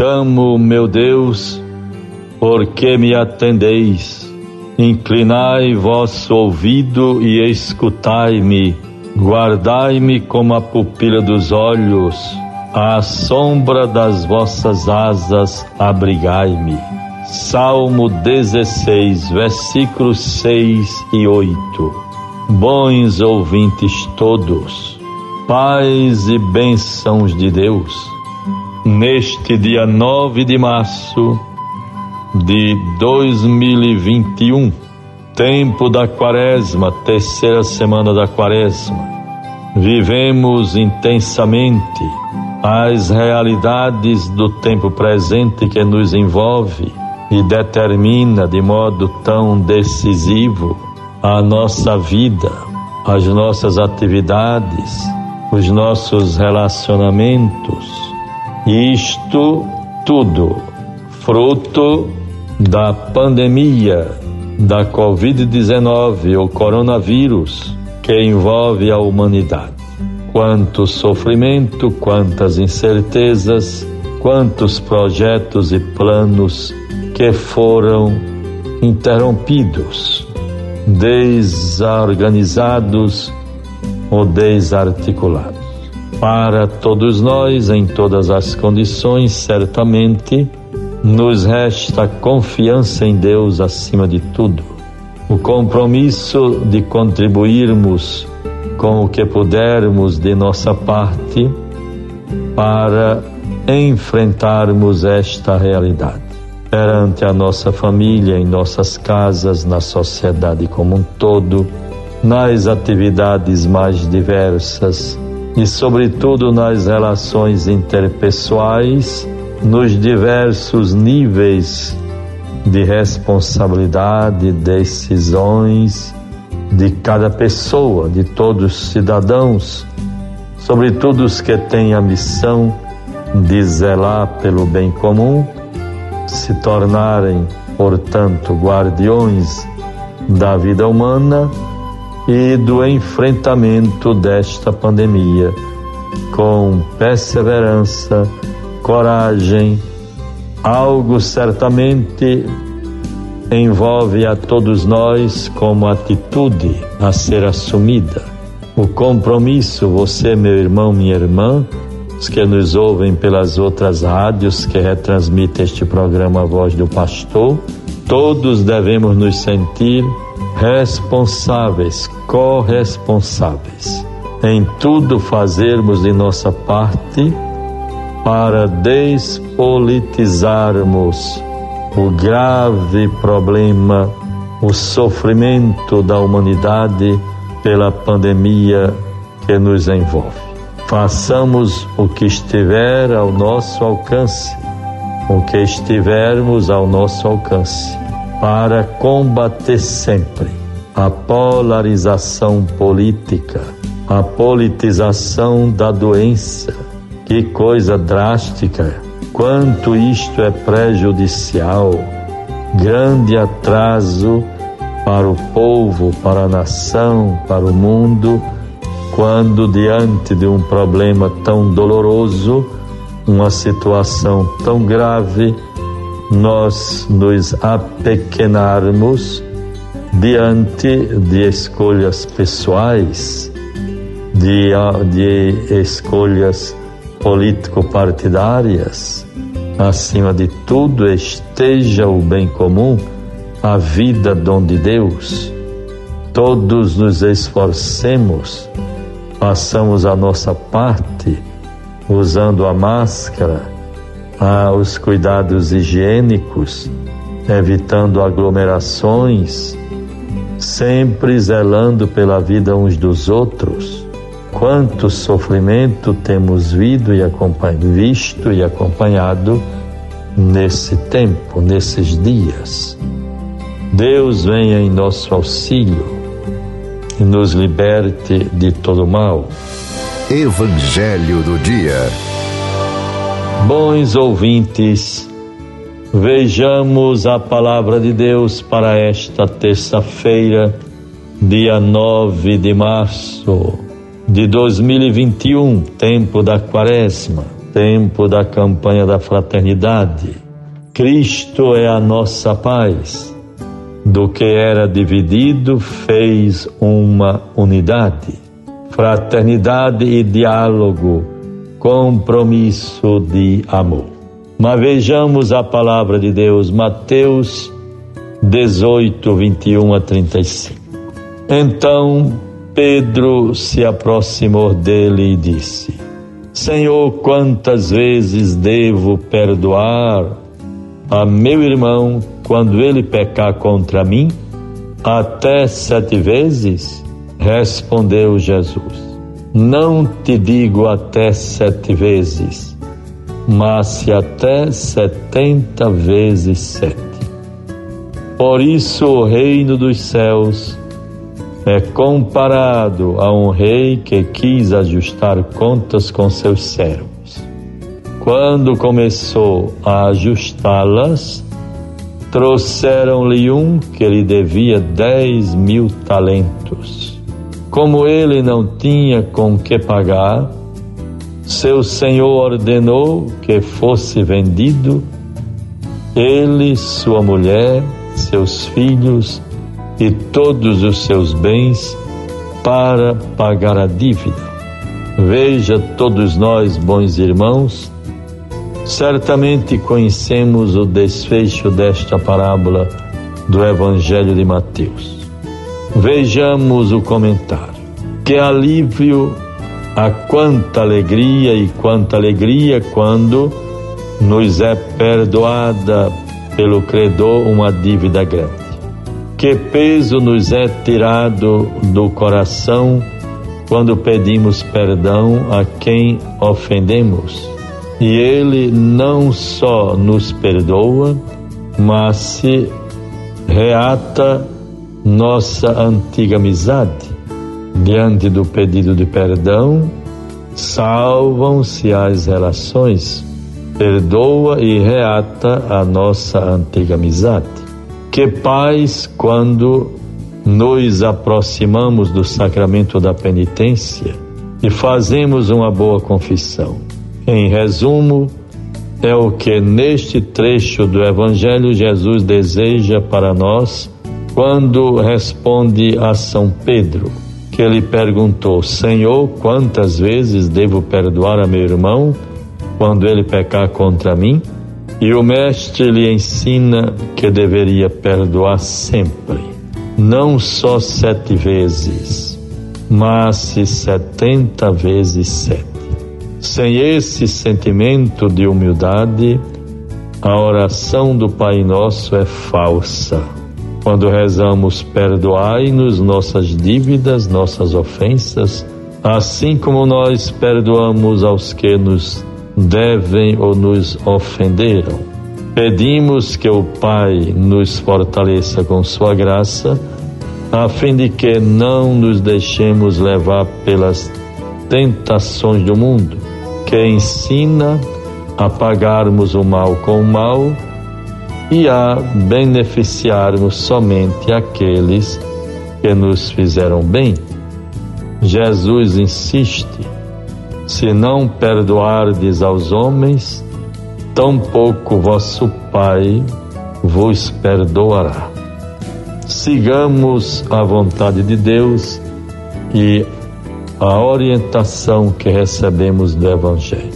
Chamo, meu Deus, porque me atendeis. Inclinai vosso ouvido e escutai-me. Guardai-me como a pupila dos olhos. À sombra das vossas asas, abrigai-me. Salmo 16, versículos 6 e 8. Bons ouvintes todos, paz e bênçãos de Deus neste dia 9 de março de 2021, tempo da quaresma, terceira semana da quaresma. Vivemos intensamente as realidades do tempo presente que nos envolve e determina de modo tão decisivo a nossa vida, as nossas atividades, os nossos relacionamentos isto tudo fruto da pandemia da Covid-19 ou coronavírus que envolve a humanidade. Quanto sofrimento, quantas incertezas, quantos projetos e planos que foram interrompidos, desorganizados ou desarticulados. Para todos nós, em todas as condições, certamente, nos resta confiança em Deus acima de tudo. O compromisso de contribuirmos com o que pudermos de nossa parte para enfrentarmos esta realidade. Perante a nossa família, em nossas casas, na sociedade como um todo, nas atividades mais diversas, e, sobretudo, nas relações interpessoais, nos diversos níveis de responsabilidade, decisões de cada pessoa, de todos os cidadãos, sobretudo os que têm a missão de zelar pelo bem comum, se tornarem, portanto, guardiões da vida humana e do enfrentamento desta pandemia com perseverança, coragem, algo certamente envolve a todos nós como atitude a ser assumida. O compromisso, você, meu irmão, minha irmã, os que nos ouvem pelas outras rádios que retransmitem este programa Voz do Pastor, todos devemos nos sentir responsáveis, corresponsáveis. Em tudo fazermos de nossa parte para despolitizarmos o grave problema, o sofrimento da humanidade pela pandemia que nos envolve. Façamos o que estiver ao nosso alcance, o que estivermos ao nosso alcance para combater sempre a polarização política, a politização da doença. Que coisa drástica! Quanto isto é prejudicial, grande atraso para o povo, para a nação, para o mundo, quando diante de um problema tão doloroso, uma situação tão grave, nós nos apequenarmos diante de escolhas pessoais, de, de escolhas político-partidárias. Acima de tudo, esteja o bem comum, a vida dom de Deus. Todos nos esforcemos, façamos a nossa parte, usando a máscara, os cuidados higiênicos, evitando aglomerações, sempre zelando pela vida uns dos outros. Quanto sofrimento temos visto e acompanhado nesse tempo, nesses dias. Deus venha em nosso auxílio e nos liberte de todo mal. Evangelho do Dia. Bons ouvintes, vejamos a palavra de Deus para esta terça-feira, dia 9 de março de 2021, tempo da Quaresma. tempo da campanha da fraternidade. Cristo é a nossa paz. Do que era dividido, fez uma unidade. Fraternidade e diálogo, compromisso de amor. Mas vejamos a palavra de Deus, Mateus 18, 21 a 35. Então Pedro se aproximou dele e disse: Senhor, quantas vezes devo perdoar a meu irmão quando ele pecar contra mim? Até sete vezes? Respondeu Jesus: Não te digo até sete vezes, mas se até setenta vezes sete. Por isso o reino dos céus é comparado a um rei que quis ajustar contas com seus servos. Quando começou a ajustá-las, trouxeram-lhe um que lhe devia dez mil talentos. Como ele não tinha com que pagar, seu senhor ordenou que fosse vendido ele, sua mulher, seus filhos e todos os seus bens para pagar a dívida. Veja, todos nós, bons irmãos, certamente conhecemos o desfecho desta parábola do Evangelho de Mateus. Vejamos o comentário. Que alívio, a quanta alegria e quanta alegria quando nos é perdoada pelo credor uma dívida grande. Que peso nos é tirado do coração quando pedimos perdão a quem ofendemos. E Ele não só nos perdoa, mas se reata nossa antiga amizade. Diante do pedido de perdão, salvam-se as relações perdoa e reata a nossa antiga amizade. Que paz quando nos aproximamos do sacramento da penitência e fazemos uma boa confissão. Em resumo, é o que neste trecho do Evangelho Jesus deseja para nós quando responde a São Pedro, que ele perguntou: Senhor, quantas vezes devo perdoar a meu irmão? quando ele pecar contra mim, e o Mestre lhe ensina que deveria perdoar sempre, não só sete vezes, mas setenta vezes sete. Sem esse sentimento de humildade, a oração do Pai Nosso é falsa. Quando rezamos, perdoai-nos nossas dívidas, nossas ofensas, assim como nós perdoamos aos que nos devem ou nos ofenderam. Pedimos que o Pai nos fortaleça com Sua graça, a fim de que não nos deixemos levar pelas tentações do mundo, que ensina a pagarmos o mal com o mal e a beneficiarmos somente aqueles que nos fizeram bem. Jesus insiste se não perdoardes aos homens, tampouco vosso Pai vos perdoará. Sigamos a vontade de Deus e a orientação que recebemos do Evangelho.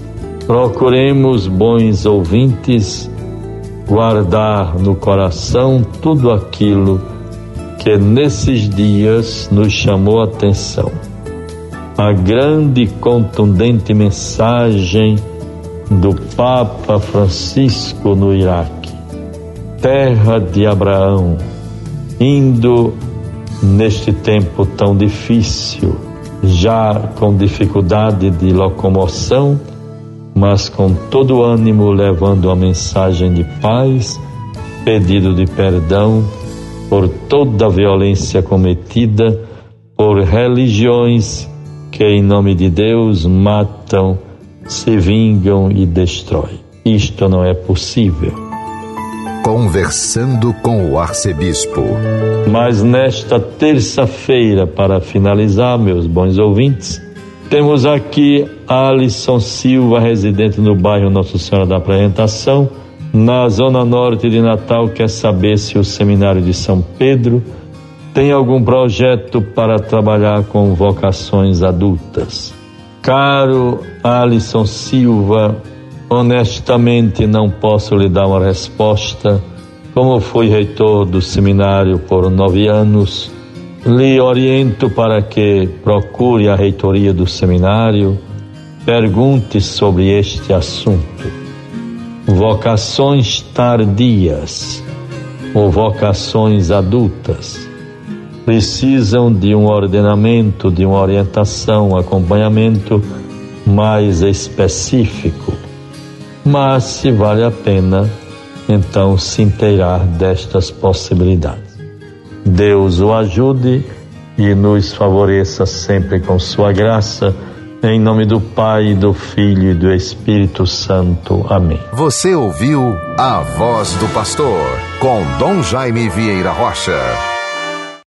Procuremos, bons ouvintes, guardar no coração tudo aquilo que nesses dias nos chamou a atenção. A grande e contundente mensagem do Papa Francisco no Iraque, terra de Abraão, indo neste tempo tão difícil, já com dificuldade de locomoção, mas com todo ânimo levando a mensagem de paz, pedido de perdão por toda a violência cometida por religiões que em nome de Deus matam, se vingam e destroem. Isto não é possível. Conversando com o arcebispo. Mas nesta terça-feira, para finalizar, meus bons ouvintes, Temos aqui Alisson Silva, residente no bairro Nossa Senhora da Apresentação, na zona norte de Natal, quer saber se o seminário de São Pedro tem algum projeto para trabalhar com vocações adultas. Caro Alisson Silva, honestamente não posso lhe dar uma resposta. Como fui reitor do seminário por nove anos, lhe oriento para que procure a reitoria do seminário, pergunte sobre este assunto. Vocações tardias ou vocações adultas precisam de um ordenamento, de uma orientação, um acompanhamento mais específico. Mas se vale a pena, então se inteirar destas possibilidades. Deus o ajude e nos favoreça sempre com sua graça. Em nome do Pai, do Filho e do Espírito Santo. Amém. Você ouviu a voz do pastor com Dom Jaime Vieira Rocha.